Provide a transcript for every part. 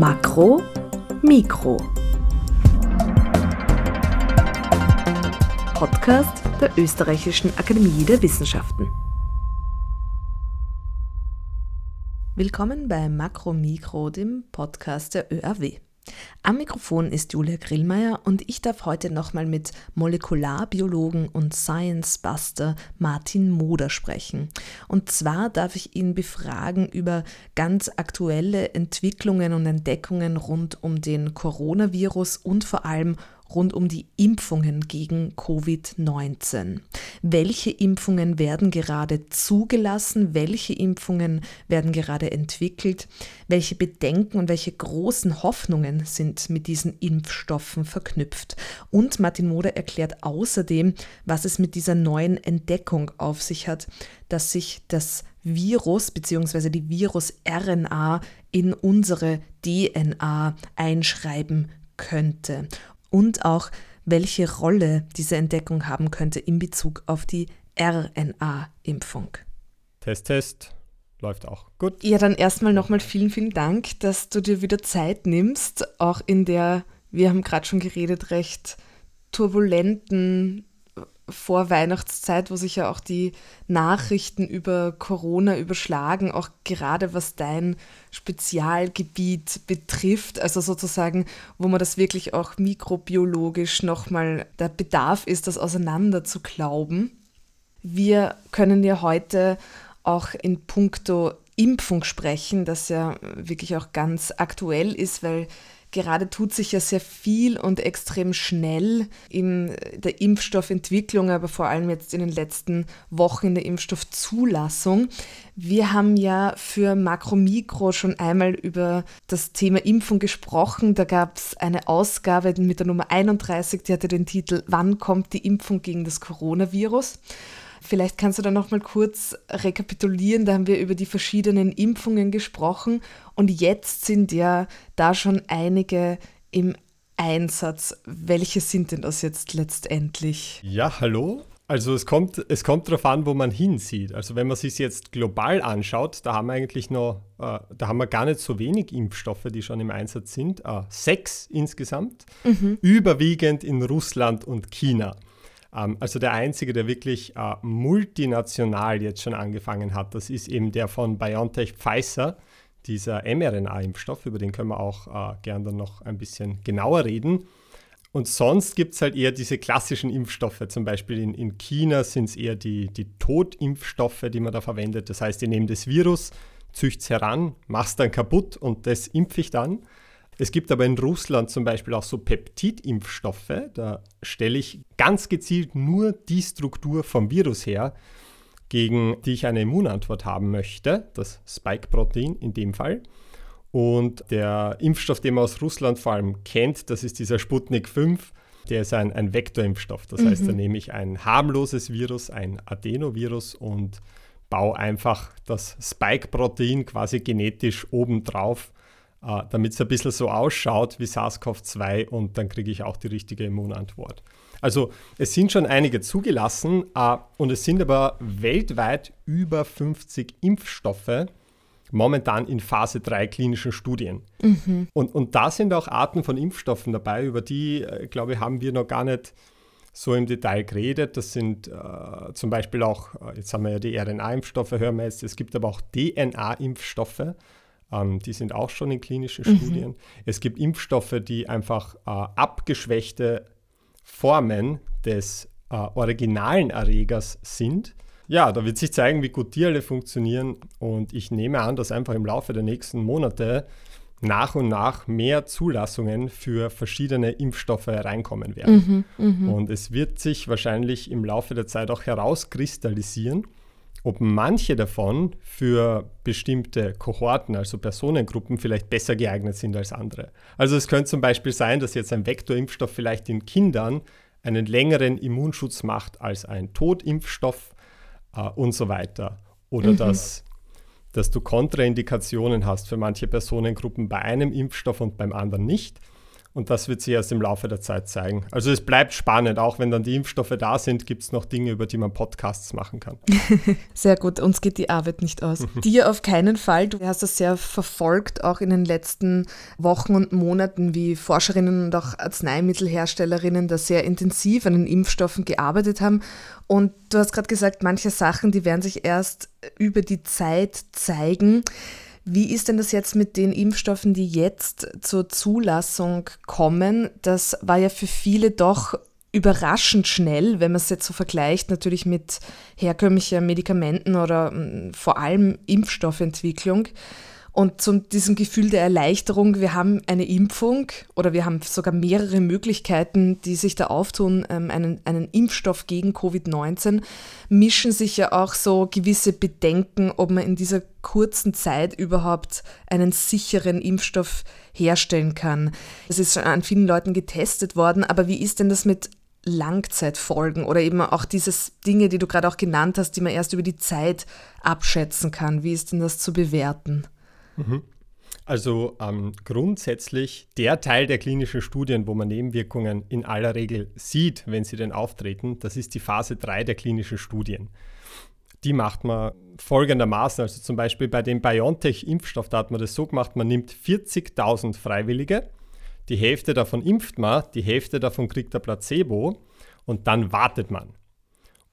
Makro, Mikro. Podcast der Österreichischen Akademie der Wissenschaften. Willkommen bei Makro Mikro, dem Podcast der ÖAW. Am Mikrofon ist Julia Grillmeier und ich darf heute nochmal mit Molekularbiologen und Science-Buster Martin Moder sprechen. Und zwar darf ich ihn befragen über ganz aktuelle Entwicklungen und Entdeckungen rund um den Coronavirus und vor allem rund um die Impfungen gegen Covid-19. Welche Impfungen werden gerade zugelassen? Welche Impfungen werden gerade entwickelt? Welche Bedenken und welche großen Hoffnungen sind mit diesen Impfstoffen verknüpft? Und Martin Moder erklärt außerdem, was es mit dieser neuen Entdeckung auf sich hat, dass sich das Virus bzw. die Virus-RNA in unsere DNA einschreiben könnte und auch welche Rolle diese Entdeckung haben könnte in Bezug auf die RNA-Impfung. Test, Test. Läuft auch. Gut. Ja, dann erstmal nochmal vielen, vielen Dank, dass du dir wieder Zeit nimmst, auch in der, wir haben gerade schon geredet, recht turbulenten Vorweihnachtszeit, wo sich ja auch die Nachrichten über Corona überschlagen, auch gerade was dein Spezialgebiet betrifft, also sozusagen, wo man das wirklich auch mikrobiologisch nochmal der Bedarf ist, das auseinander zu glauben. Wir können ja heute auch in puncto Impfung sprechen, das ja wirklich auch ganz aktuell ist, weil Gerade tut sich ja sehr viel und extrem schnell in der Impfstoffentwicklung, aber vor allem jetzt in den letzten Wochen in der Impfstoffzulassung. Wir haben ja für Makro-Mikro schon einmal über das Thema Impfung gesprochen. Da gab es eine Ausgabe mit der Nummer 31, die hatte den Titel Wann kommt die Impfung gegen das Coronavirus? Vielleicht kannst du da noch mal kurz rekapitulieren. Da haben wir über die verschiedenen Impfungen gesprochen und jetzt sind ja da schon einige im Einsatz. Welche sind denn das jetzt letztendlich? Ja, hallo. Also es kommt, es kommt darauf an, wo man hinsieht. Also wenn man sich jetzt global anschaut, da haben wir eigentlich noch, äh, da haben wir gar nicht so wenig Impfstoffe, die schon im Einsatz sind. Äh, sechs insgesamt, mhm. überwiegend in Russland und China. Ähm, also der einzige, der wirklich äh, multinational jetzt schon angefangen hat, das ist eben der von BioNTech Pfizer, dieser mRNA-Impfstoff, über den können wir auch äh, gern dann noch ein bisschen genauer reden. Und sonst gibt es halt eher diese klassischen Impfstoffe. Zum Beispiel in, in China sind es eher die, die Totimpfstoffe, die man da verwendet. Das heißt, die nehmen das Virus, zücht es heran, es dann kaputt und das impfe ich dann. Es gibt aber in Russland zum Beispiel auch so Peptidimpfstoffe. Da stelle ich ganz gezielt nur die Struktur vom Virus her, gegen die ich eine Immunantwort haben möchte, das Spike-Protein in dem Fall. Und der Impfstoff, den man aus Russland vor allem kennt, das ist dieser Sputnik 5. Der ist ein, ein Vektorimpfstoff. Das mhm. heißt, da nehme ich ein harmloses Virus, ein Adenovirus und baue einfach das Spike-Protein quasi genetisch obendrauf äh, damit es ein bisschen so ausschaut wie SARS-CoV-2 und dann kriege ich auch die richtige Immunantwort. Also es sind schon einige zugelassen äh, und es sind aber weltweit über 50 Impfstoffe momentan in Phase 3 klinischen Studien. Mhm. Und, und da sind auch Arten von Impfstoffen dabei, über die, äh, glaube ich, haben wir noch gar nicht so im Detail geredet. Das sind äh, zum Beispiel auch, äh, jetzt haben wir ja die RNA-Impfstoffe, hören wir jetzt, es gibt aber auch DNA-Impfstoffe. Ähm, die sind auch schon in klinischen mhm. Studien. Es gibt Impfstoffe, die einfach äh, abgeschwächte Formen des äh, originalen Erregers sind. Ja, da wird sich zeigen, wie gut die alle funktionieren. Und ich nehme an, dass einfach im Laufe der nächsten Monate nach und nach mehr Zulassungen für verschiedene Impfstoffe reinkommen werden. Mhm, mh. Und es wird sich wahrscheinlich im Laufe der Zeit auch herauskristallisieren, ob manche davon für bestimmte Kohorten, also Personengruppen, vielleicht besser geeignet sind als andere. Also es könnte zum Beispiel sein, dass jetzt ein Vektorimpfstoff vielleicht in Kindern einen längeren Immunschutz macht als ein Totimpfstoff äh, und so weiter. Oder mhm. dass, dass du Kontraindikationen hast für manche Personengruppen bei einem Impfstoff und beim anderen nicht. Und das wird sich erst im Laufe der Zeit zeigen. Also es bleibt spannend. Auch wenn dann die Impfstoffe da sind, gibt es noch Dinge, über die man Podcasts machen kann. Sehr gut, uns geht die Arbeit nicht aus. Dir auf keinen Fall. Du hast das sehr verfolgt, auch in den letzten Wochen und Monaten, wie Forscherinnen und auch Arzneimittelherstellerinnen da sehr intensiv an den Impfstoffen gearbeitet haben. Und du hast gerade gesagt, manche Sachen, die werden sich erst über die Zeit zeigen. Wie ist denn das jetzt mit den Impfstoffen, die jetzt zur Zulassung kommen? Das war ja für viele doch überraschend schnell, wenn man es jetzt so vergleicht, natürlich mit herkömmlichen Medikamenten oder mm, vor allem Impfstoffentwicklung. Und zu diesem Gefühl der Erleichterung, wir haben eine Impfung oder wir haben sogar mehrere Möglichkeiten, die sich da auftun, ähm, einen, einen Impfstoff gegen Covid-19, mischen sich ja auch so gewisse Bedenken, ob man in dieser kurzen Zeit überhaupt einen sicheren Impfstoff herstellen kann. Es ist schon an vielen Leuten getestet worden, aber wie ist denn das mit Langzeitfolgen oder eben auch diese Dinge, die du gerade auch genannt hast, die man erst über die Zeit abschätzen kann? Wie ist denn das zu bewerten? Mhm. Also ähm, grundsätzlich der Teil der klinischen Studien, wo man Nebenwirkungen in aller Regel sieht, wenn sie denn auftreten, das ist die Phase 3 der klinischen Studien. Die macht man folgendermaßen, also zum Beispiel bei dem BioNTech-Impfstoff, da hat man das so gemacht, man nimmt 40.000 Freiwillige, die Hälfte davon impft man, die Hälfte davon kriegt der Placebo und dann wartet man.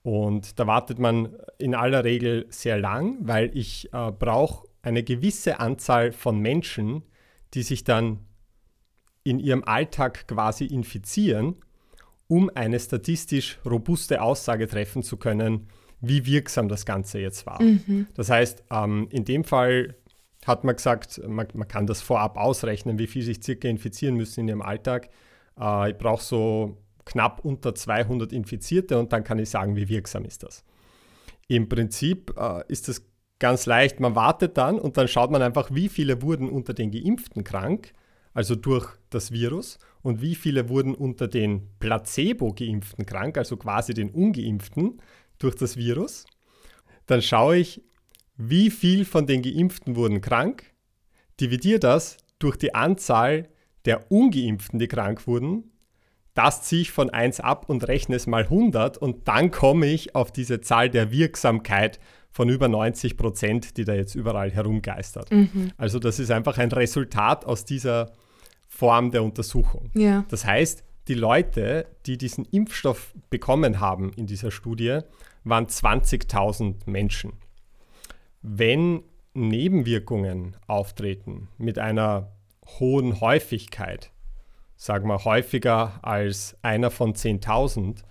Und da wartet man in aller Regel sehr lang, weil ich äh, brauche eine gewisse Anzahl von Menschen, die sich dann in ihrem Alltag quasi infizieren, um eine statistisch robuste Aussage treffen zu können, wie wirksam das Ganze jetzt war. Mhm. Das heißt, ähm, in dem Fall hat man gesagt, man, man, kann das vorab ausrechnen, wie viel sich circa infizieren müssen in ihrem Alltag. Äh, ich brauche so knapp unter 200 Infizierte und dann kann ich sagen, wie wirksam ist das. Im Prinzip äh, ist das ganz leicht, man wartet dann und dann schaut man einfach, wie viele wurden unter den Geimpften krank, also durch das Virus, und wie viele wurden unter den Placebo-Geimpften krank, also quasi den Ungeimpften durch das Virus. Dann schaue ich, wie viel von den Geimpften wurden krank, dividiere das durch die Anzahl der Ungeimpften, die krank wurden. Das ziehe ich von 1 ab und rechne es mal 100 und dann komme ich auf diese Zahl der Wirksamkeit von über 90 Prozent, die da jetzt überall herumgeistert. Mhm. Also das ist einfach ein Resultat aus dieser Form der Untersuchung. Ja. Das heißt, die Leute, die diesen Impfstoff bekommen haben in dieser Studie, waren 20.000 Menschen. Wenn Nebenwirkungen auftreten mit einer hohen Häufigkeit, sagen wir häufiger als einer von 10.000,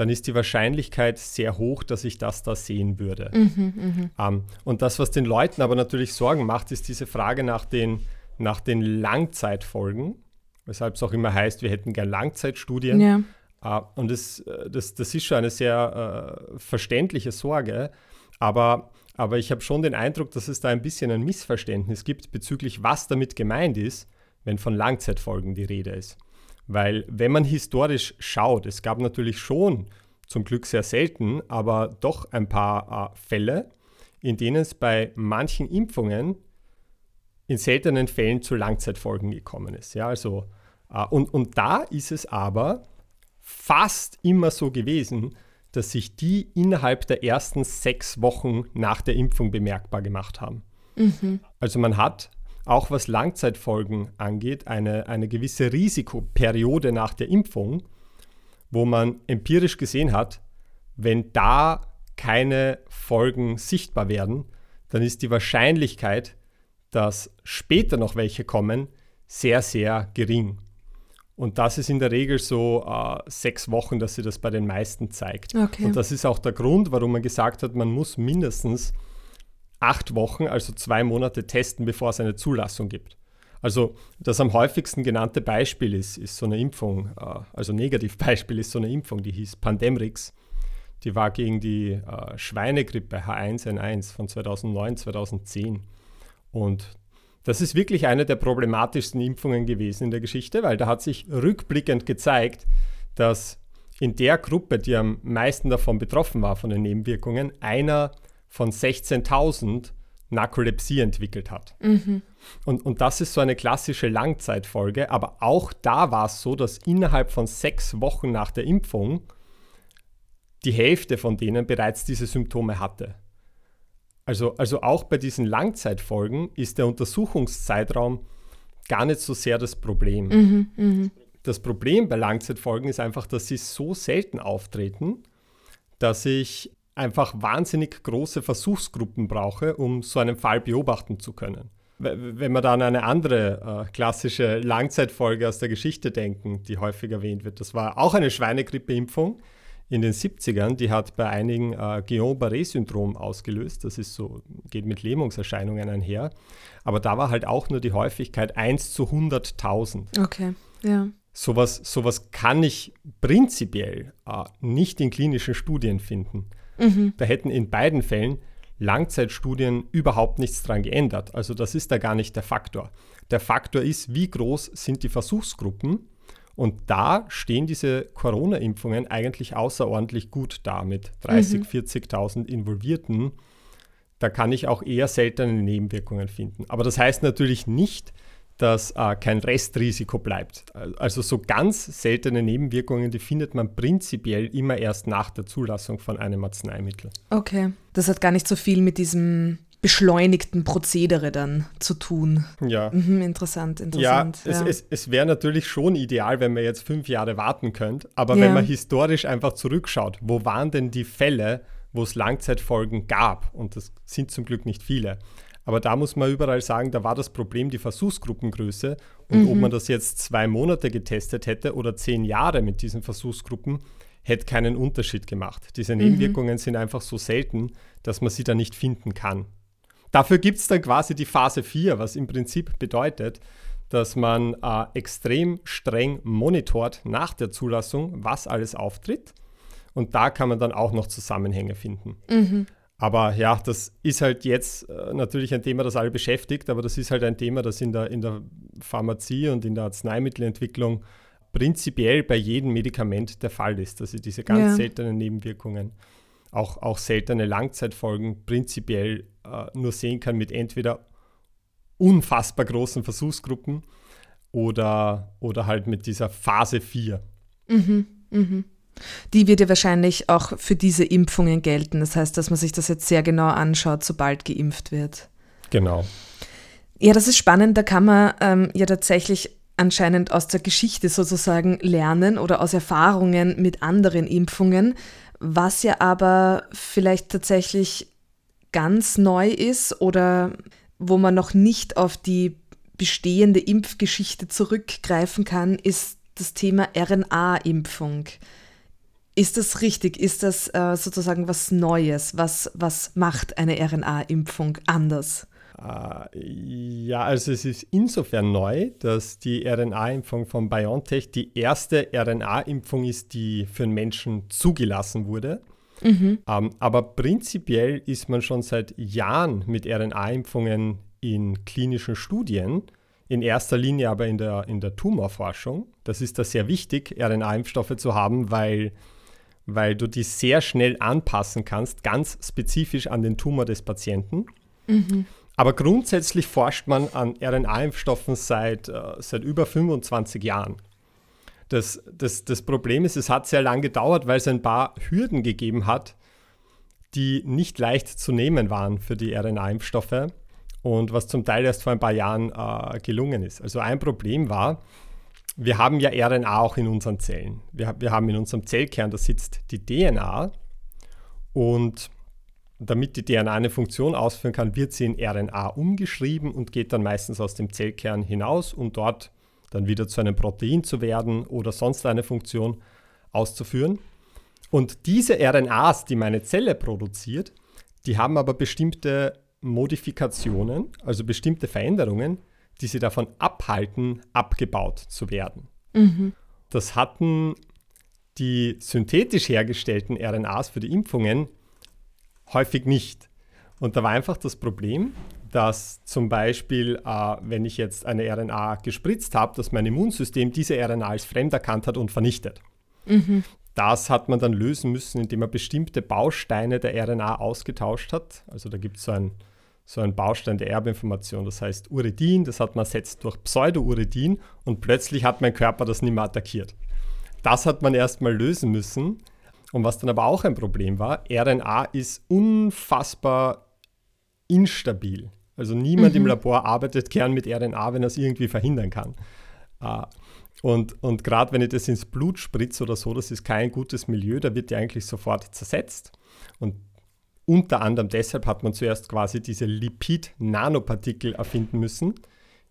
dann ist die Wahrscheinlichkeit sehr hoch, dass ich das da sehen würde. Mhm, mhm, ähm, und das, was den Leuten aber natürlich Sorgen macht, ist diese Frage nach den, nach den Langzeitfolgen, weshalb es auch immer heißt, wir hätten gern Langzeitstudien. Ja. Äh, und das, äh, das, das ist schon eine sehr äh, verständliche Sorge, aber, aber ich habe schon den Eindruck, dass es da ein bisschen ein Missverständnis gibt bezüglich, was damit gemeint ist, wenn von Langzeitfolgen die Rede ist. Weil wenn man historisch schaut, es gab natürlich schon, zum Glück sehr selten, aber doch ein paar äh, Fälle, in denen es bei manchen Impfungen in seltenen Fällen zu Langzeitfolgen gekommen ist. Ja, also, äh, und, und da ist es aber fast immer so gewesen, dass sich die innerhalb der ersten sechs Wochen nach der Impfung bemerkbar gemacht haben. Mhm. Also man hat auch was Langzeitfolgen angeht, eine, eine gewisse Risikoperiode nach der Impfung, wo man empirisch gesehen hat, wenn da keine Folgen sichtbar werden, dann ist die Wahrscheinlichkeit, dass später noch welche kommen, sehr, sehr gering. Und das ist in der Regel so äh, sechs Wochen, dass sie das bei den meisten zeigt. Okay. Und das ist auch der Grund, warum man gesagt hat, man muss mindestens acht Wochen, also zwei Monate testen, bevor es eine Zulassung gibt. Also das am häufigsten genannte Beispiel ist, ist so eine Impfung, äh, also Negativbeispiel ist so eine Impfung, die hieß Pandemrix. Die war gegen die äh, Schweinegrippe H1N1 von 2009, 2010. Und das ist wirklich eine der problematischsten Impfungen gewesen in der Geschichte, weil da hat sich rückblickend gezeigt, dass in der Gruppe, die am meisten davon betroffen war, von den Nebenwirkungen, einer von 16.000 Narkolepsie entwickelt hat. Mhm. Und, und das ist so eine klassische Langzeitfolge, aber auch da war es so, dass innerhalb von sechs Wochen nach der Impfung die Hälfte von denen bereits diese Symptome hatte. Also, also auch bei diesen Langzeitfolgen ist der Untersuchungszeitraum gar nicht so sehr das Problem. Mhm, mh. Das Problem bei Langzeitfolgen ist einfach, dass sie so selten auftreten, dass ich einfach wahnsinnig große Versuchsgruppen brauche, um so einen Fall beobachten zu können. Wenn wir dann an eine andere äh, klassische Langzeitfolge aus der Geschichte denken, die häufig erwähnt wird, das war auch eine Schweinegrippeimpfung in den 70ern, die hat bei einigen äh, Guillain-Barré-Syndrom ausgelöst. Das ist so, geht mit Lähmungserscheinungen einher. Aber da war halt auch nur die Häufigkeit 1 zu 100.000. Okay, ja. Sowas, sowas kann ich prinzipiell äh, nicht in klinischen Studien finden. Mhm. Da hätten in beiden Fällen Langzeitstudien überhaupt nichts dran geändert. Also das ist da gar nicht der Faktor. Der Faktor ist, wie groß sind die Versuchsgruppen und da stehen diese Corona-Impfungen eigentlich außerordentlich gut da mit 30, mhm. 40.000 Involvierten. Da kann ich auch eher seltene Nebenwirkungen finden. Aber das heißt natürlich nicht, dass äh, kein Restrisiko bleibt. Also so ganz seltene Nebenwirkungen, die findet man prinzipiell immer erst nach der Zulassung von einem Arzneimittel. Okay, das hat gar nicht so viel mit diesem beschleunigten Prozedere dann zu tun. Ja. Mhm, interessant, interessant. Ja, ja. es, es, es wäre natürlich schon ideal, wenn man jetzt fünf Jahre warten könnte, aber ja. wenn man historisch einfach zurückschaut, wo waren denn die Fälle, wo es Langzeitfolgen gab? Und das sind zum Glück nicht viele. Aber da muss man überall sagen, da war das Problem die Versuchsgruppengröße. Und mhm. ob man das jetzt zwei Monate getestet hätte oder zehn Jahre mit diesen Versuchsgruppen, hätte keinen Unterschied gemacht. Diese mhm. Nebenwirkungen mhm. sind einfach so selten, dass man sie da nicht finden kann. Dafür gibt es dann quasi die Phase 4, was im Prinzip bedeutet, dass man äh, extrem streng monitort nach der Zulassung, was alles auftritt. Und da kann man dann auch noch Zusammenhänge finden. Mhm. Aber ja, das ist halt jetzt äh, natürlich ein Thema, das alle beschäftigt, aber das ist halt ein Thema, das in der, in der Pharmazie und in der Arzneimittelentwicklung prinzipiell bei jedem Medikament der Fall ist, dass sie diese ganz ja. seltenen Nebenwirkungen auch, auch seltene Langzeitfolgen prinzipiell äh, nur sehen kann mit entweder unfassbar großen Versuchsgruppen oder, oder halt mit dieser Phase 4. Mhm, mhm. Die wird ja wahrscheinlich auch für diese Impfungen gelten. Das heißt, dass man sich das jetzt sehr genau anschaut, sobald geimpft wird. Genau. Ja, das ist spannend. Da kann man ähm, ja tatsächlich anscheinend aus der Geschichte sozusagen lernen oder aus Erfahrungen mit anderen Impfungen. Was ja aber vielleicht tatsächlich ganz neu ist oder wo man noch nicht auf die bestehende Impfgeschichte zurückgreifen kann, ist das Thema RNA-Impfung. Ist das richtig? Ist das äh, sozusagen was Neues? Was, was macht eine RNA-Impfung anders? Äh, ja, also es ist insofern neu, dass die RNA-Impfung von BioNTech die erste RNA-Impfung ist, die für einen Menschen zugelassen wurde. Mhm. Ähm, aber prinzipiell ist man schon seit Jahren mit RNA-Impfungen in klinischen Studien, in erster Linie aber in der, in der Tumorforschung. Das ist da sehr wichtig, RNA-Impfstoffe zu haben, weil, weil du die sehr schnell anpassen kannst, ganz spezifisch an den Tumor des Patienten. Mhm. Aber grundsätzlich forscht man an RNA-Impfstoffen seit, äh, seit über 25 Jahren. Das, das, das Problem ist, es hat sehr lange gedauert, weil es ein paar Hürden gegeben hat, die nicht leicht zu nehmen waren für die RNA-Impfstoffe und was zum Teil erst vor ein paar Jahren äh, gelungen ist. Also ein Problem war, wir haben ja RNA auch in unseren Zellen. Wir, wir haben in unserem Zellkern, da sitzt die DNA und damit die DNA eine Funktion ausführen kann, wird sie in RNA umgeschrieben und geht dann meistens aus dem Zellkern hinaus, um dort dann wieder zu einem Protein zu werden oder sonst eine Funktion auszuführen. Und diese RNAs, die meine Zelle produziert, die haben aber bestimmte Modifikationen, also bestimmte Veränderungen, die sie davon abhalten, abgebaut zu werden. Mhm. Das hatten die synthetisch hergestellten RNAs für die Impfungen häufig nicht. Und da war einfach das Problem, dass zum Beispiel, äh, wenn ich jetzt eine RNA gespritzt habe, dass mein Immunsystem diese RNA als fremd erkannt hat und vernichtet. Mhm. Das hat man dann lösen müssen, indem man bestimmte Bausteine der RNA ausgetauscht hat. Also da gibt es so ein, so ein Baustein der Erbinformation. Das heißt Uridin, das hat man ersetzt durch Pseudouridin und plötzlich hat mein Körper das nicht mehr attackiert. Das hat man erstmal lösen müssen. Und was dann aber auch ein Problem war, RNA ist unfassbar instabil. Also niemand mhm. im Labor arbeitet gern mit RNA, wenn er es irgendwie verhindern kann. Uh, und, und gerade wenn ich das ins Blut spritze oder so, das ist kein gutes Milieu, da wird die eigentlich sofort zersetzt. Und unter anderem deshalb hat man zuerst quasi diese Lipid-Nanopartikel erfinden müssen,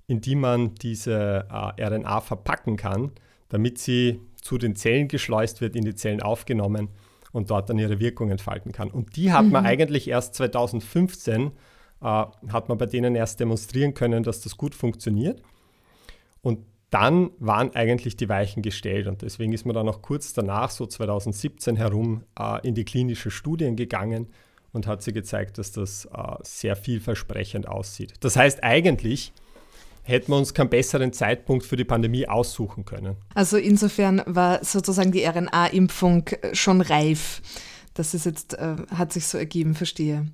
in die man diese äh, RNA verpacken kann, damit sie zu den Zellen geschleust wird, in die Zellen aufgenommen und dort dann ihre Wirkung entfalten kann. Und die hat mhm. man eigentlich erst 2015, äh, hat man bei denen erst demonstrieren können, dass das gut funktioniert. Und dann waren eigentlich die Weichen gestellt und deswegen ist man dann auch kurz danach, so 2017 herum, äh, in die klinische Studien gegangen und hat sie gezeigt, dass das äh, sehr vielversprechend aussieht. Das heißt, eigentlich hätten wir uns keinen besseren Zeitpunkt für die Pandemie aussuchen können. Also insofern war sozusagen die RNA-Impfung schon reif. Das ist jetzt, äh, hat sich so ergeben, verstehe.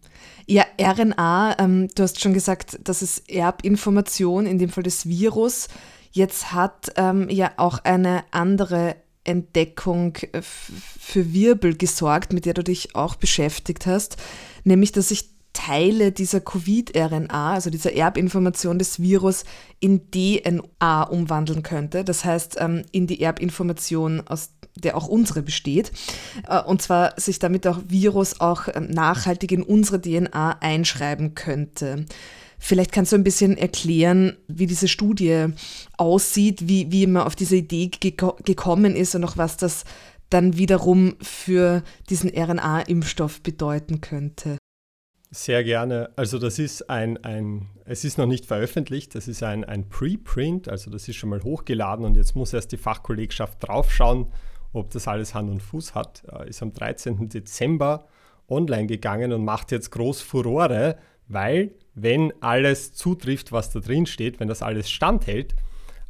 Ja, RNA, ähm, du hast schon gesagt, das ist Erbinformation, in dem Fall des Virus. Jetzt hat ähm, ja auch eine andere Entdeckung äh, für Wirbel gesorgt, mit der du dich auch beschäftigt hast, nämlich dass sich Teile dieser Covid-RNA, also dieser Erbinformation des Virus, in DNA umwandeln könnte. Das heißt, ähm, in die Erbinformation, aus der auch unsere besteht. Äh, und zwar sich damit auch Virus auch ähm, nachhaltig in unsere DNA einschreiben könnte. Vielleicht kannst du ein bisschen erklären, wie diese Studie aussieht, wie, wie man auf diese Idee geko gekommen ist und auch was das dann wiederum für diesen RNA-Impfstoff bedeuten könnte. Sehr gerne. Also das ist ein, ein, es ist noch nicht veröffentlicht, das ist ein, ein Preprint, also das ist schon mal hochgeladen und jetzt muss erst die Fachkollegschaft draufschauen, ob das alles Hand und Fuß hat. Äh, ist am 13. Dezember online gegangen und macht jetzt groß Furore, weil wenn alles zutrifft, was da drin steht, wenn das alles standhält,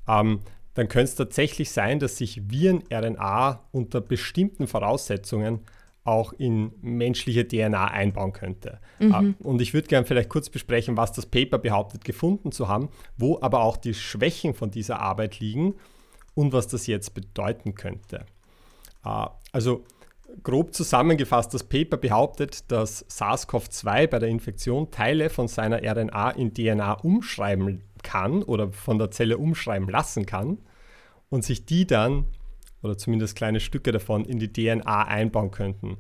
ähm, dann könnte es tatsächlich sein, dass sich Viren-RNA unter bestimmten Voraussetzungen auch in menschliche DNA einbauen könnte. Mhm. Äh, und ich würde gerne vielleicht kurz besprechen, was das Paper behauptet gefunden zu haben, wo aber auch die Schwächen von dieser Arbeit liegen und was das jetzt bedeuten könnte. Äh, also grob zusammengefasst, das Paper behauptet, dass SARS-CoV-2 bei der Infektion Teile von seiner RNA in DNA umschreiben kann oder von der Zelle umschreiben lassen kann und sich die dann, oder zumindest kleine Stücke davon, in die DNA einbauen könnten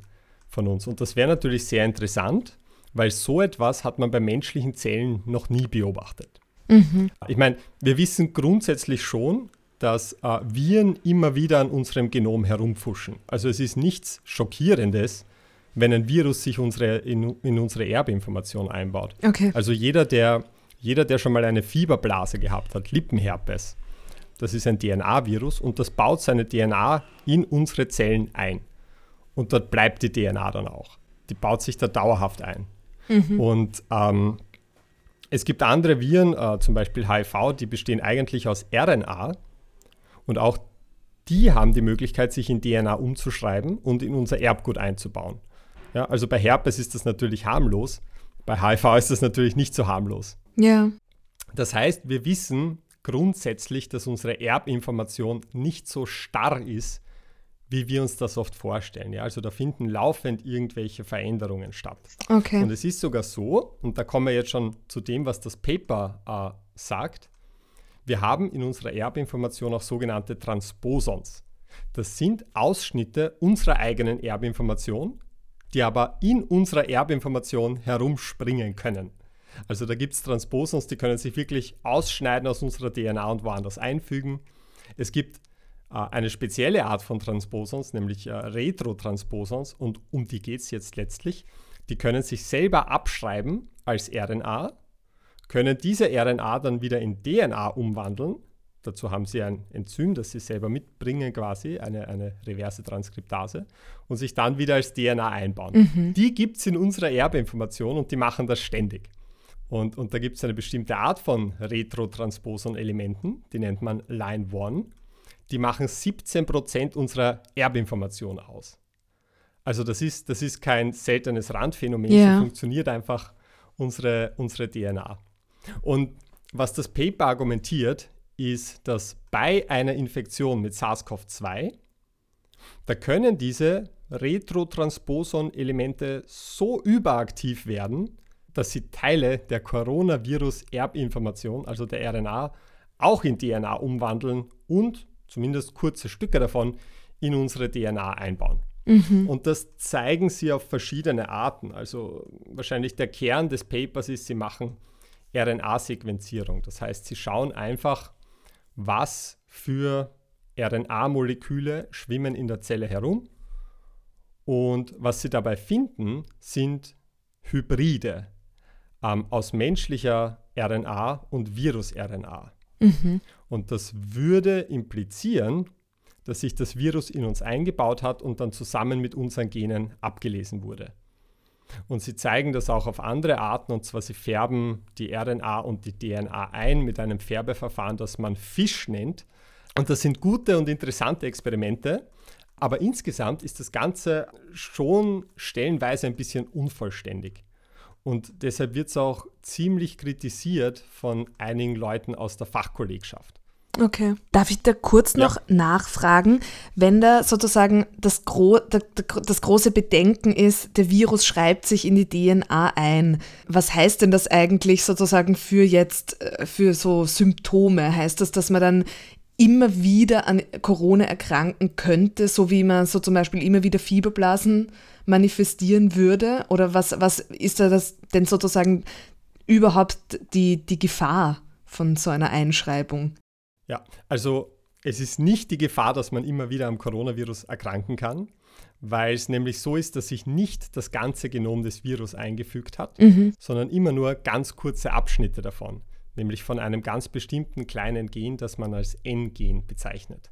von uns. Und das wäre natürlich sehr interessant, weil so etwas hat man bei menschlichen Zellen noch nie beobachtet. Mhm. Ich meine, wir wissen grundsätzlich schon, dass äh, Viren immer wieder an unserem Genom herumfuschen. Also es ist nichts Schockierendes, wenn ein Virus sich unsere, in, in unsere Erbinformation einbaut. Okay. Also jeder der, jeder, der schon mal eine Fieberblase gehabt hat, Lippenherpes, das ist ein DNA-Virus und das baut seine DNA in unsere Zellen ein. Und dort bleibt die DNA dann auch. Die baut sich da dauerhaft ein. Mhm. Und ähm, es gibt andere Viren, äh, zum Beispiel HIV, die bestehen eigentlich aus RNA, und auch die haben die Möglichkeit, sich in DNA umzuschreiben und in unser Erbgut einzubauen. Ja, also bei Herpes ist das natürlich harmlos, bei HIV ist das natürlich nicht so harmlos. Ja. Das heißt, wir wissen grundsätzlich, dass unsere Erbinformation nicht so starr ist, wie wir uns das oft vorstellen. Ja, also da finden laufend irgendwelche Veränderungen statt. Okay. Und es ist sogar so, und da kommen wir jetzt schon zu dem, was das Paper äh, sagt, wir haben in unserer Erbinformation auch sogenannte Transposons. Das sind Ausschnitte unserer eigenen Erbinformation, die aber in unserer Erbinformation herumspringen können. Also da gibt es Transposons, die können sich wirklich ausschneiden aus unserer DNA und woanders einfügen. Es gibt äh, eine spezielle Art von Transposons, nämlich äh, Retrotransposons, und um die geht es jetzt letztlich. Die können sich selber abschreiben als RNA können diese RNA dann wieder in DNA umwandeln. Dazu haben sie ein Enzym, das sie selber mitbringen, quasi, eine, eine reverse Transkriptase, und sich dann wieder als DNA einbauen. Mhm. Die gibt es in unserer Erbinformation und die machen das ständig. Und, und da gibt es eine bestimmte Art von Retrotransposon-Elementen, die nennt man Line 1. Die machen 17% unserer Erbinformation aus. Also das ist, das ist kein seltenes Randphänomen, yeah. so funktioniert einfach unsere, unsere DNA. Und was das Paper argumentiert, ist, dass bei einer Infektion mit SARS-CoV-2, da können diese Retrotransposon-Elemente so überaktiv werden, dass sie Teile der Coronavirus-Erbinformation, also der RNA, auch in DNA umwandeln und zumindest kurze Stücke davon in unsere DNA einbauen. Mhm. Und das zeigen sie auf verschiedene Arten. Also wahrscheinlich der Kern des Papers ist, sie machen RNA-Sequenzierung. Das heißt, sie schauen einfach, was für RNA-Moleküle schwimmen in der Zelle herum. Und was sie dabei finden, sind Hybride ähm, aus menschlicher RNA und Virus-RNA. Mhm. Und das würde implizieren, dass sich das Virus in uns eingebaut hat und dann zusammen mit unseren Genen abgelesen wurde. Und sie zeigen das auch auf andere Arten, und zwar sie färben die RNA und die DNA ein mit einem Färbeverfahren, das man Fisch nennt. Und das sind gute und interessante Experimente, aber insgesamt ist das Ganze schon stellenweise ein bisschen unvollständig. Und deshalb wird es auch ziemlich kritisiert von einigen Leuten aus der Fachkollegschaft. Okay. Darf ich da kurz noch ja. nachfragen, wenn da sozusagen das, gro das große Bedenken ist, der Virus schreibt sich in die DNA ein. Was heißt denn das eigentlich sozusagen für jetzt, äh, für so Symptome? Heißt das, dass man dann immer wieder an Corona erkranken könnte, so wie man so zum Beispiel immer wieder Fieberblasen manifestieren würde? Oder was, was ist da das denn sozusagen überhaupt die, die Gefahr von so einer Einschreibung? Ja, also es ist nicht die Gefahr, dass man immer wieder am Coronavirus erkranken kann, weil es nämlich so ist, dass sich nicht das ganze Genom des Virus eingefügt hat, mhm. sondern immer nur ganz kurze Abschnitte davon, nämlich von einem ganz bestimmten kleinen Gen, das man als N-Gen bezeichnet.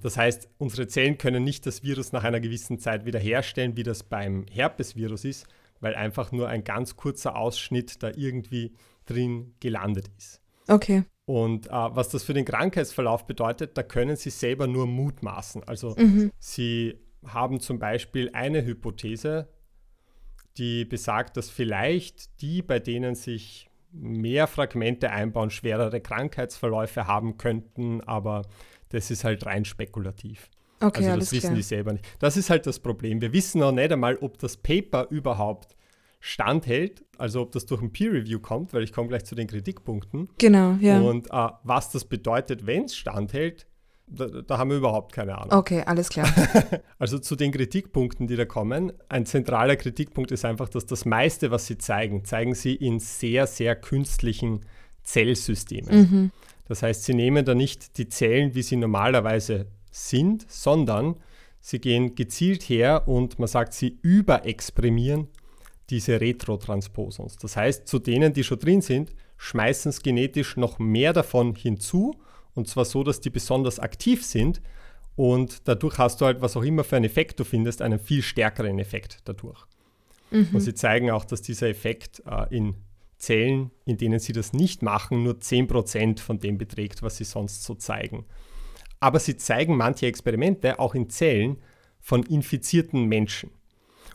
Das heißt, unsere Zellen können nicht das Virus nach einer gewissen Zeit wiederherstellen, wie das beim Herpesvirus ist, weil einfach nur ein ganz kurzer Ausschnitt da irgendwie drin gelandet ist. Okay. Und äh, was das für den Krankheitsverlauf bedeutet, da können Sie selber nur mutmaßen. Also mhm. Sie haben zum Beispiel eine Hypothese, die besagt, dass vielleicht die, bei denen sich mehr Fragmente einbauen, schwerere Krankheitsverläufe haben könnten, aber das ist halt rein spekulativ. Okay, also das wissen klar. die selber nicht. Das ist halt das Problem. Wir wissen noch nicht einmal, ob das Paper überhaupt standhält, also ob das durch ein Peer Review kommt, weil ich komme gleich zu den Kritikpunkten. Genau, ja. Und äh, was das bedeutet, wenn es standhält, da, da, haben wir überhaupt keine Ahnung. Okay, alles klar. also zu den Kritikpunkten, die da kommen. Ein zentraler Kritikpunkt ist einfach, dass das meiste, was sie zeigen, zeigen sie in sehr, sehr künstlichen Zellsystemen. Mhm. Das heißt, sie nehmen da nicht die Zellen, wie sie normalerweise sind, sondern sie gehen gezielt her und man sagt, sie überexprimieren diese Retrotransposons. Das heißt, zu denen, die schon drin sind, schmeißen es genetisch noch mehr davon hinzu und zwar so, dass die besonders aktiv sind und dadurch hast du halt, was auch immer für einen Effekt du findest, einen viel stärkeren Effekt dadurch. Mhm. Und sie zeigen auch, dass dieser Effekt äh, in Zellen, in denen sie das nicht machen, nur 10% von dem beträgt, was sie sonst so zeigen. Aber sie zeigen manche Experimente auch in Zellen von infizierten Menschen.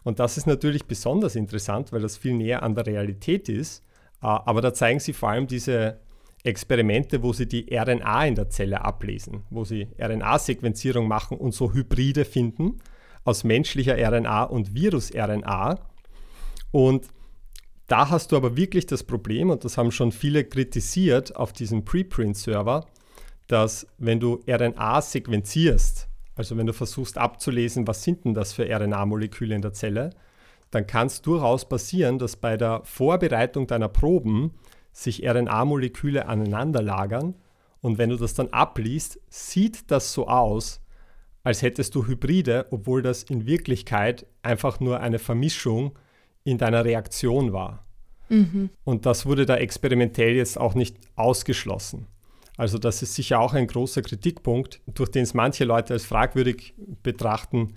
Und das ist natürlich besonders interessant, weil das viel näher an der Realität ist. Äh, aber da zeigen sie vor allem diese Experimente, wo sie die RNA in der Zelle ablesen, wo sie RNA-Sequenzierung machen und so Hybride finden aus menschlicher RNA und Virus-RNA. Und da hast du aber wirklich das Problem, und das haben schon viele kritisiert auf diesem Preprint-Server, dass wenn du RNA sequenzierst, also wenn du versuchst abzulesen, was sind denn das für RNA-Moleküle in der Zelle, dann kann es durchaus passieren, dass bei der Vorbereitung deiner Proben sich RNA-Moleküle aneinander lagern und wenn du das dann abliest, sieht das so aus, als hättest du Hybride, obwohl das in Wirklichkeit einfach nur eine Vermischung in deiner Reaktion war. Mhm. Und das wurde da experimentell jetzt auch nicht ausgeschlossen. Also das ist sicher auch ein großer Kritikpunkt, durch den es manche Leute als fragwürdig betrachten,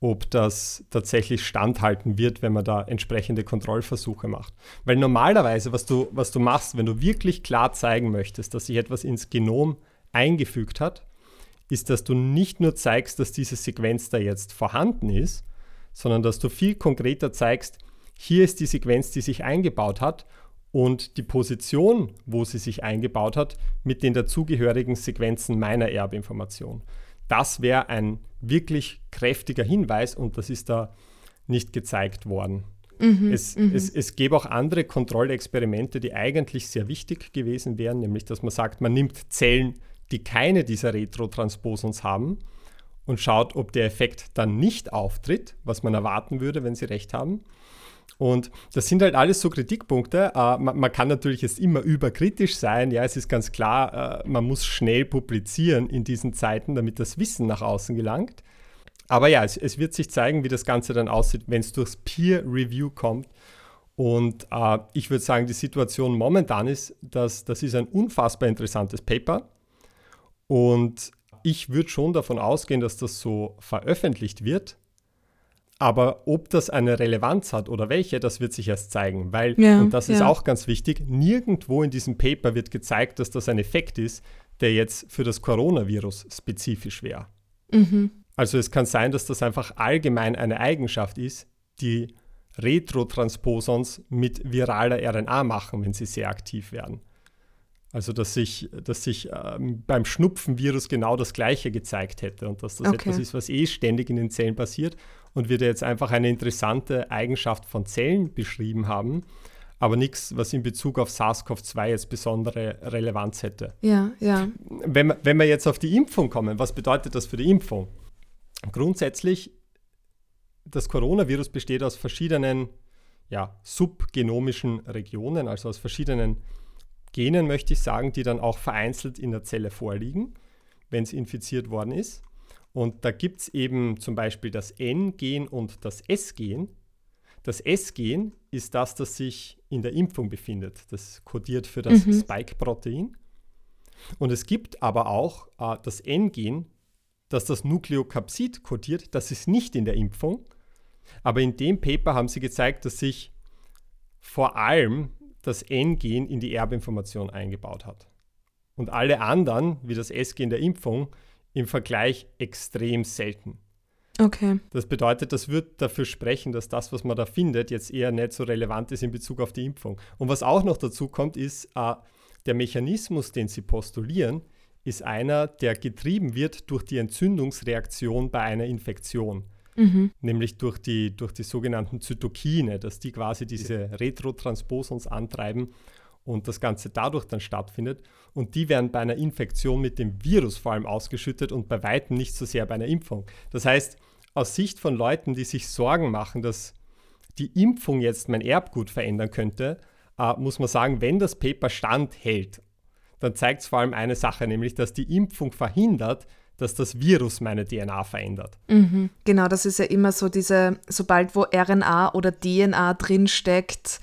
ob das tatsächlich standhalten wird, wenn man da entsprechende Kontrollversuche macht. Weil normalerweise, was du, was du machst, wenn du wirklich klar zeigen möchtest, dass sich etwas ins Genom eingefügt hat, ist, dass du nicht nur zeigst, dass diese Sequenz da jetzt vorhanden ist, sondern dass du viel konkreter zeigst, hier ist die Sequenz, die sich eingebaut hat und die Position, wo sie sich eingebaut hat, mit den dazugehörigen Sequenzen meiner Erbinformation. Das wäre ein wirklich kräftiger Hinweis und das ist da nicht gezeigt worden. Mhm, es, mhm. es, es gäbe auch andere Kontrollexperimente, die eigentlich sehr wichtig gewesen wären, nämlich dass man sagt, man nimmt Zellen, die keine dieser Retrotransposons haben und schaut, ob der Effekt dann nicht auftritt, was man erwarten würde, wenn sie recht haben. Und das sind halt alles so Kritikpunkte. Uh, man, man, kann natürlich jetzt immer überkritisch sein. Ja, es ist ganz klar, uh, man muss schnell publizieren in diesen Zeiten, damit das Wissen nach außen gelangt. Aber ja, es, es wird sich zeigen, wie das Ganze dann aussieht, wenn es durchs Peer Review kommt. Und uh, ich würde sagen, die Situation momentan ist, dass das ist ein unfassbar interessantes Paper. Und ich würde schon davon ausgehen, dass das so veröffentlicht wird. Aber ob das eine Relevanz hat oder welche, das wird sich erst zeigen. Weil, ja, und das ist auch ganz wichtig, nirgendwo in diesem Paper wird gezeigt, dass das ein Effekt ist, der jetzt für das Coronavirus spezifisch wäre. Mhm. Also es kann sein, dass das einfach allgemein eine Eigenschaft ist, die Retrotransposons mit viraler RNA machen, wenn sie sehr aktiv werden. Also dass sich, dass sich ähm, beim Schnupfenvirus genau das Gleiche gezeigt hätte und dass das okay. etwas ist, was eh ständig in den Zellen passiert und wir da jetzt einfach eine interessante Eigenschaft von Zellen beschrieben haben, aber nichts, was in Bezug auf SARS-CoV-2 jetzt besondere Relevanz hätte. Ja, ja. Wenn, wenn wir jetzt auf die Impfung kommen, was bedeutet das für die Impfung? Grundsätzlich, das Coronavirus besteht aus verschiedenen ja, subgenomischen Regionen, also aus verschiedenen Genen, möchte ich sagen, die dann auch vereinzelt in der Zelle vorliegen, wenn es infiziert worden ist. Und da gibt es eben zum Beispiel das N-Gen und das S-Gen. Das S-Gen ist das, das sich in der Impfung befindet. Das kodiert für das mhm. Spike-Protein. Und es gibt aber auch äh, das N-Gen, das das Nukleokapsid kodiert. Das ist nicht in der Impfung. Aber in dem Paper haben sie gezeigt, dass sich vor allem das N-Gen in die Erbinformation eingebaut hat. Und alle anderen, wie das S-Gen der Impfung, im Vergleich extrem selten. Okay. Das bedeutet, das wird dafür sprechen, dass das, was man da findet, jetzt eher nicht so relevant ist in Bezug auf die Impfung. Und was auch noch dazu kommt, ist, äh, der Mechanismus, den sie postulieren, ist einer, der getrieben wird durch die Entzündungsreaktion bei einer Infektion mhm. nämlich durch die, durch die sogenannten Zytokine, dass die quasi diese Retrotransposons antreiben und das Ganze dadurch dann stattfindet. Und die werden bei einer Infektion mit dem Virus vor allem ausgeschüttet und bei weitem nicht so sehr bei einer Impfung. Das heißt, aus Sicht von Leuten, die sich Sorgen machen, dass die Impfung jetzt mein Erbgut verändern könnte, äh, muss man sagen, wenn das Paper standhält, dann zeigt es vor allem eine Sache, nämlich dass die Impfung verhindert, dass das Virus meine DNA verändert. Mhm. Genau, das ist ja immer so diese, sobald wo RNA oder DNA drinsteckt,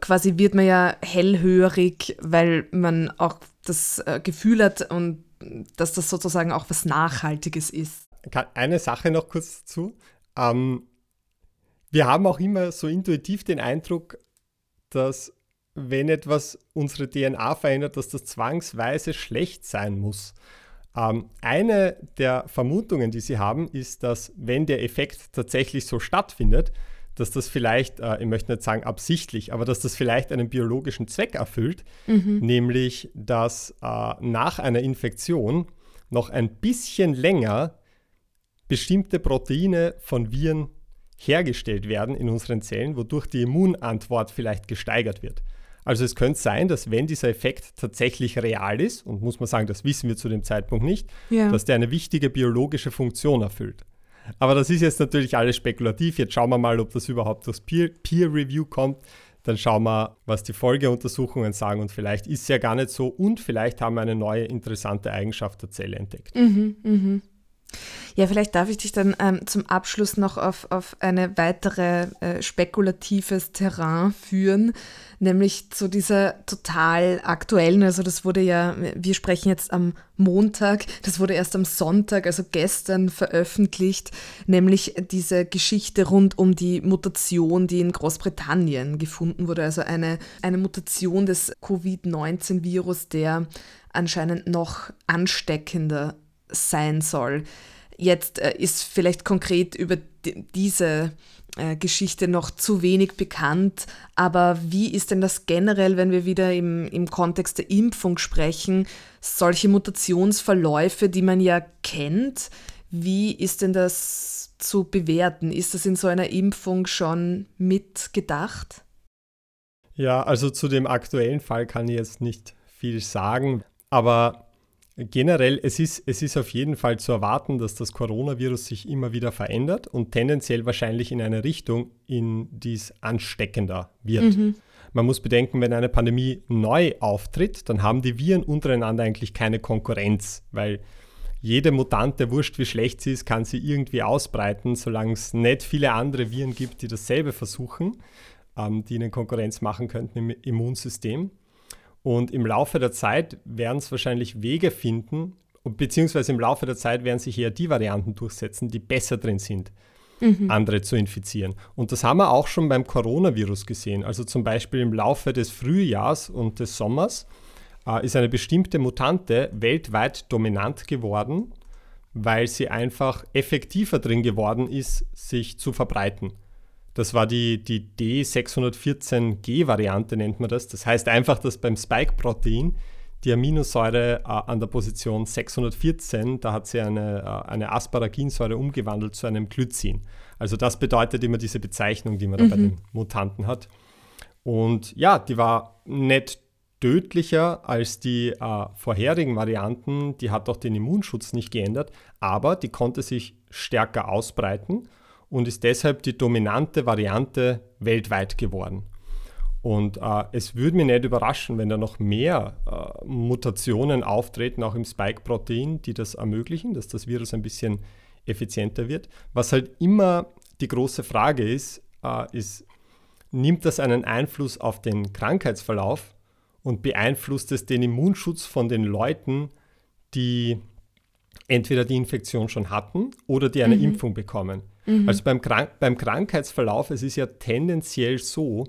quasi wird man ja hellhörig, weil man auch das äh, Gefühl hat und dass das sozusagen auch was Nachhaltiges ist. Eine Sache noch kurz dazu. Ähm, wir haben auch immer so intuitiv den Eindruck, dass wenn etwas unsere DNA verändert, dass das zwangsweise schlecht sein muss. Ähm, eine der Vermutungen, die sie haben, ist, dass wenn der Effekt tatsächlich so stattfindet, dass das vielleicht, äh, ich möchte nicht sagen absichtlich, aber dass das vielleicht einen biologischen Zweck erfüllt, mhm. nämlich dass äh, nach einer Infektion noch ein bisschen länger bestimmte Proteine von Viren hergestellt werden in unseren Zellen, wodurch die Immunantwort vielleicht gesteigert wird. Also es könnte sein, dass wenn dieser Effekt tatsächlich real ist, und muss man sagen, das wissen wir zu dem Zeitpunkt nicht, ja. dass der eine wichtige biologische Funktion erfüllt. Aber das ist jetzt natürlich alles spekulativ. Jetzt schauen wir mal, ob das überhaupt durchs Peer, Peer Review kommt. Dann schauen wir, was die Folgeuntersuchungen sagen. Und vielleicht ist es ja gar nicht so. Und vielleicht haben wir eine neue interessante Eigenschaft der Zelle entdeckt. Mhm, mhm. Ja, vielleicht darf ich dich dann ähm, zum Abschluss noch auf, auf eine weitere äh, spekulatives Terrain führen, nämlich zu dieser total aktuellen, also das wurde ja, wir sprechen jetzt am Montag, das wurde erst am Sonntag, also gestern veröffentlicht, nämlich diese Geschichte rund um die Mutation, die in Großbritannien gefunden wurde, also eine, eine Mutation des Covid-19-Virus, der anscheinend noch ansteckender sein soll. Jetzt äh, ist vielleicht konkret über diese äh, Geschichte noch zu wenig bekannt. Aber wie ist denn das generell, wenn wir wieder im, im Kontext der Impfung sprechen, solche Mutationsverläufe, die man ja kennt, wie ist denn das zu bewerten? Ist das in so einer Impfung schon mitgedacht? Ja, also zu dem aktuellen Fall kann ich jetzt nicht viel sagen, aber generell, es ist, es ist auf jeden Fall zu erwarten, dass das Coronavirus sich immer wieder verändert und tendenziell wahrscheinlich in eine Richtung, in die es ansteckender wird. Mhm. Man muss bedenken, wenn eine Pandemie neu auftritt, dann haben die Viren untereinander eigentlich keine Konkurrenz, weil jede Mutante, wurscht wie schlecht sie ist, kann sie irgendwie ausbreiten, solange es nicht viele andere Viren gibt, die dasselbe versuchen ähm, die ihnen Konkurrenz machen könnten im Immunsystem. Und im Laufe der Zeit werden es wahrscheinlich Wege finden, beziehungsweise im Laufe der Zeit werden sich eher die Varianten durchsetzen, die besser drin sind, mhm. andere zu infizieren. Und das haben wir auch schon beim Coronavirus gesehen. Also zum Beispiel im Laufe des Frühjahrs und des Sommers äh, ist eine bestimmte Mutante weltweit dominant geworden, weil sie einfach effektiver drin geworden ist, sich zu verbreiten. Das war die, die D614G-Variante, nennt man das. Das heißt einfach, dass beim Spike-Protein die Aminosäure äh, an der Position 614, da hat sie eine, äh, eine Asparaginsäure umgewandelt zu einem Glycin. Also das bedeutet immer diese Bezeichnung, die man mhm. da bei mhm. den Mutanten hat. Und ja, die war nicht tödlicher als die äh, vorherigen Varianten. Die hat auch den Immunschutz nicht geändert, aber die konnte sich stärker ausbreiten und ist deshalb die dominante Variante weltweit geworden. Und äh, es würde mich nicht überraschen, wenn da noch mehr äh, Mutationen auftreten, auch im Spike-Protein, die das ermöglichen, dass das Virus ein bisschen effizienter wird. Was halt immer die große Frage ist, äh, ist, nimmt das einen Einfluss auf den Krankheitsverlauf und beeinflusst es den Immunschutz von den Leuten, die entweder die Infektion schon hatten oder die eine mhm. Impfung bekommen. Mhm. Also beim, Krank beim Krankheitsverlauf, es ist ja tendenziell so,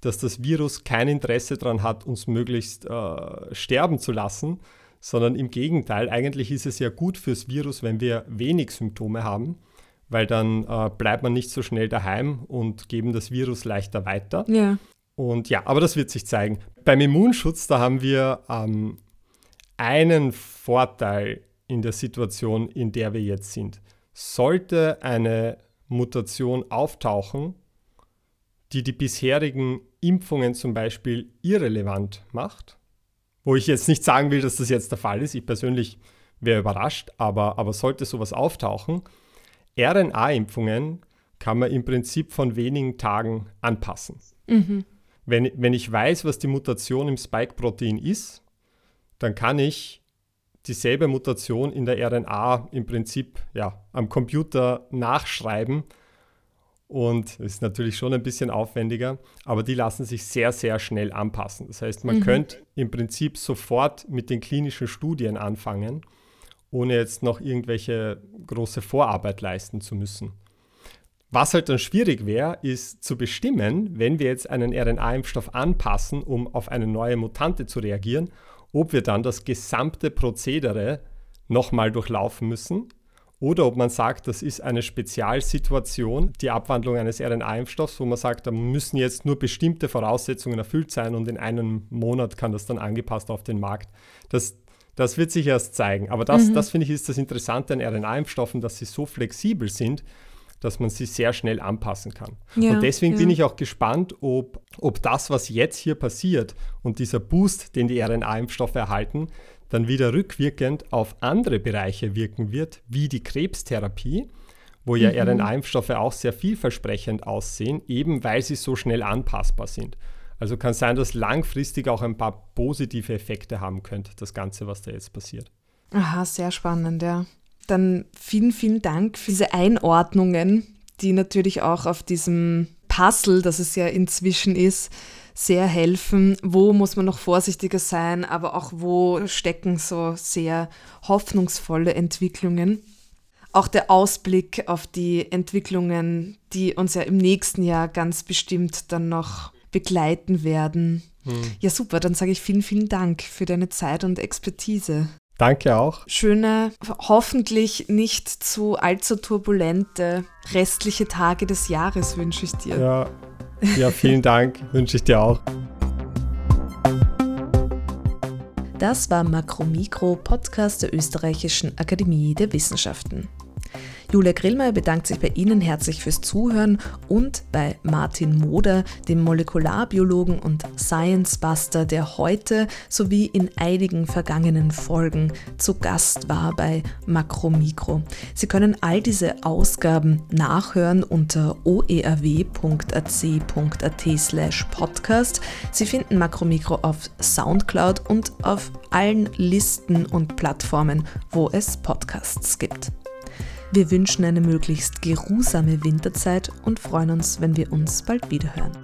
dass das Virus kein Interesse daran hat, uns möglichst äh, sterben zu lassen, sondern im Gegenteil, eigentlich ist es ja gut fürs Virus, wenn wir wenig Symptome haben, weil dann äh, bleibt man nicht so schnell daheim und geben das Virus leichter weiter. Ja. Und ja, aber das wird sich zeigen. Beim Immunschutz, da haben wir ähm, einen Vorteil in der Situation, in der wir jetzt sind sollte eine Mutation auftauchen, die die bisherigen Impfungen zum Beispiel irrelevant macht, wo ich jetzt nicht sagen will, dass das jetzt der Fall ist, ich persönlich wäre überrascht, aber, aber sollte sowas auftauchen, RNA-Impfungen kann man im Prinzip von wenigen Tagen anpassen. Mhm. Wenn, wenn ich weiß, was die Mutation im Spike-Protein ist, dann kann ich dieselbe Mutation in der RNA im Prinzip ja, am Computer nachschreiben. Und ist natürlich schon ein bisschen aufwendiger, aber die lassen sich sehr, sehr schnell anpassen. Das heißt, man mhm. könnte im Prinzip sofort mit den klinischen Studien anfangen, ohne jetzt noch irgendwelche große Vorarbeit leisten zu müssen. Was halt dann schwierig wäre, ist zu bestimmen, wenn wir jetzt einen RNA-Impfstoff anpassen, um auf eine neue Mutante zu reagieren, ob wir dann das gesamte Prozedere nochmal durchlaufen müssen oder ob man sagt, das ist eine Spezialsituation, die Abwandlung eines RNA-Impfstoffs, wo man sagt, da müssen jetzt nur bestimmte Voraussetzungen erfüllt sein und in einem Monat kann das dann angepasst auf den Markt. Das, das wird sich erst zeigen. Aber das, mhm. das finde ich, ist das Interessante an RNA-Impfstoffen, dass sie so flexibel sind, dass man sie sehr schnell anpassen kann. Ja, und deswegen ja. bin ich auch gespannt, ob, ob das, was jetzt hier passiert und dieser Boost, den die RNA-Impfstoffe erhalten, dann wieder rückwirkend auf andere Bereiche wirken wird, wie die Krebstherapie, wo ja mhm. RNA-Impfstoffe auch sehr vielversprechend aussehen, eben weil sie so schnell anpassbar sind. Also kann sein, dass langfristig auch ein paar positive Effekte haben könnte, das Ganze, was da jetzt passiert. Aha, sehr spannend, ja. Dann vielen, vielen Dank für diese Einordnungen, die natürlich auch auf diesem Puzzle, das es ja inzwischen ist, sehr helfen. Wo muss man noch vorsichtiger sein, aber auch wo stecken so sehr hoffnungsvolle Entwicklungen. Auch der Ausblick auf die Entwicklungen, die uns ja im nächsten Jahr ganz bestimmt dann noch begleiten werden. Hm. Ja, super, dann sage ich vielen, vielen Dank für deine Zeit und Expertise. Danke auch. Schöne, hoffentlich nicht zu allzu turbulente restliche Tage des Jahres wünsche ich dir. Ja, ja vielen Dank, wünsche ich dir auch. Das war Makromikro, Podcast der Österreichischen Akademie der Wissenschaften. Julia Grillmeier bedankt sich bei Ihnen herzlich fürs Zuhören und bei Martin Moder, dem Molekularbiologen und Science Buster, der heute sowie in einigen vergangenen Folgen zu Gast war bei Makromikro. Sie können all diese Ausgaben nachhören unter oerw.ac.at slash podcast. Sie finden Makromikro auf Soundcloud und auf allen Listen und Plattformen, wo es Podcasts gibt. Wir wünschen eine möglichst geruhsame Winterzeit und freuen uns, wenn wir uns bald wiederhören.